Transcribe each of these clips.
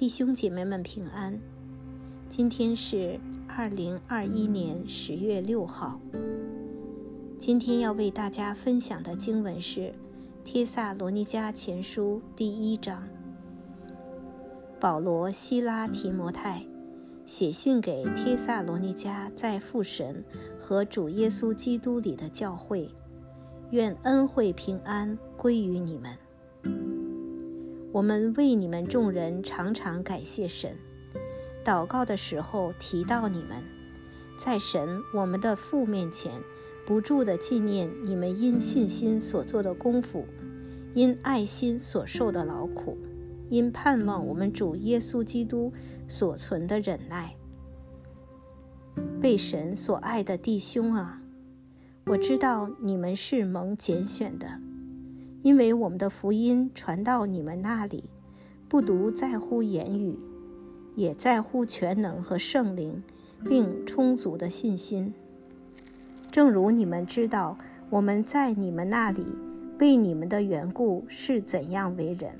弟兄姐妹们平安。今天是二零二一年十月六号。今天要为大家分享的经文是《帖萨罗尼迦前书》第一章。保罗、希拉、提摩太写信给帖萨罗尼迦在父神和主耶稣基督里的教会，愿恩惠平安归于你们。我们为你们众人常常感谢神，祷告的时候提到你们，在神我们的父面前，不住的纪念你们因信心所做的功夫，因爱心所受的劳苦，因盼望我们主耶稣基督所存的忍耐。被神所爱的弟兄啊，我知道你们是蒙拣选的。因为我们的福音传到你们那里，不独在乎言语，也在乎全能和圣灵，并充足的信心。正如你们知道，我们在你们那里为你们的缘故是怎样为人，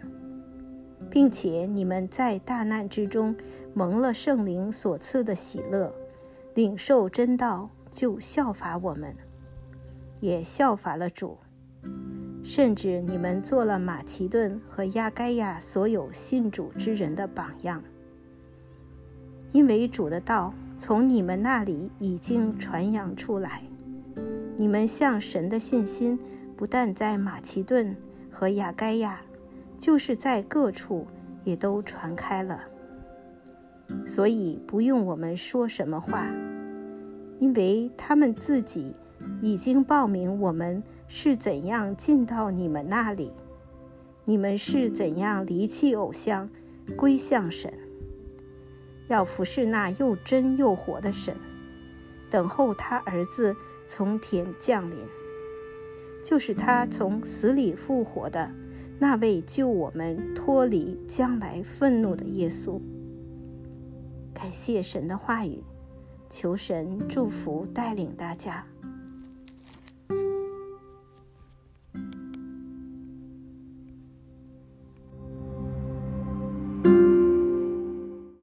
并且你们在大难之中蒙了圣灵所赐的喜乐，领受真道，就效法我们，也效法了主。甚至你们做了马其顿和亚该亚所有信主之人的榜样，因为主的道从你们那里已经传扬出来。你们向神的信心不但在马其顿和亚该亚，就是在各处也都传开了。所以不用我们说什么话，因为他们自己已经报名我们。是怎样进到你们那里？你们是怎样离弃偶像，归向神？要服侍那又真又活的神，等候他儿子从天降临，就是他从死里复活的那位救我们脱离将来愤怒的耶稣。感谢神的话语，求神祝福带领大家。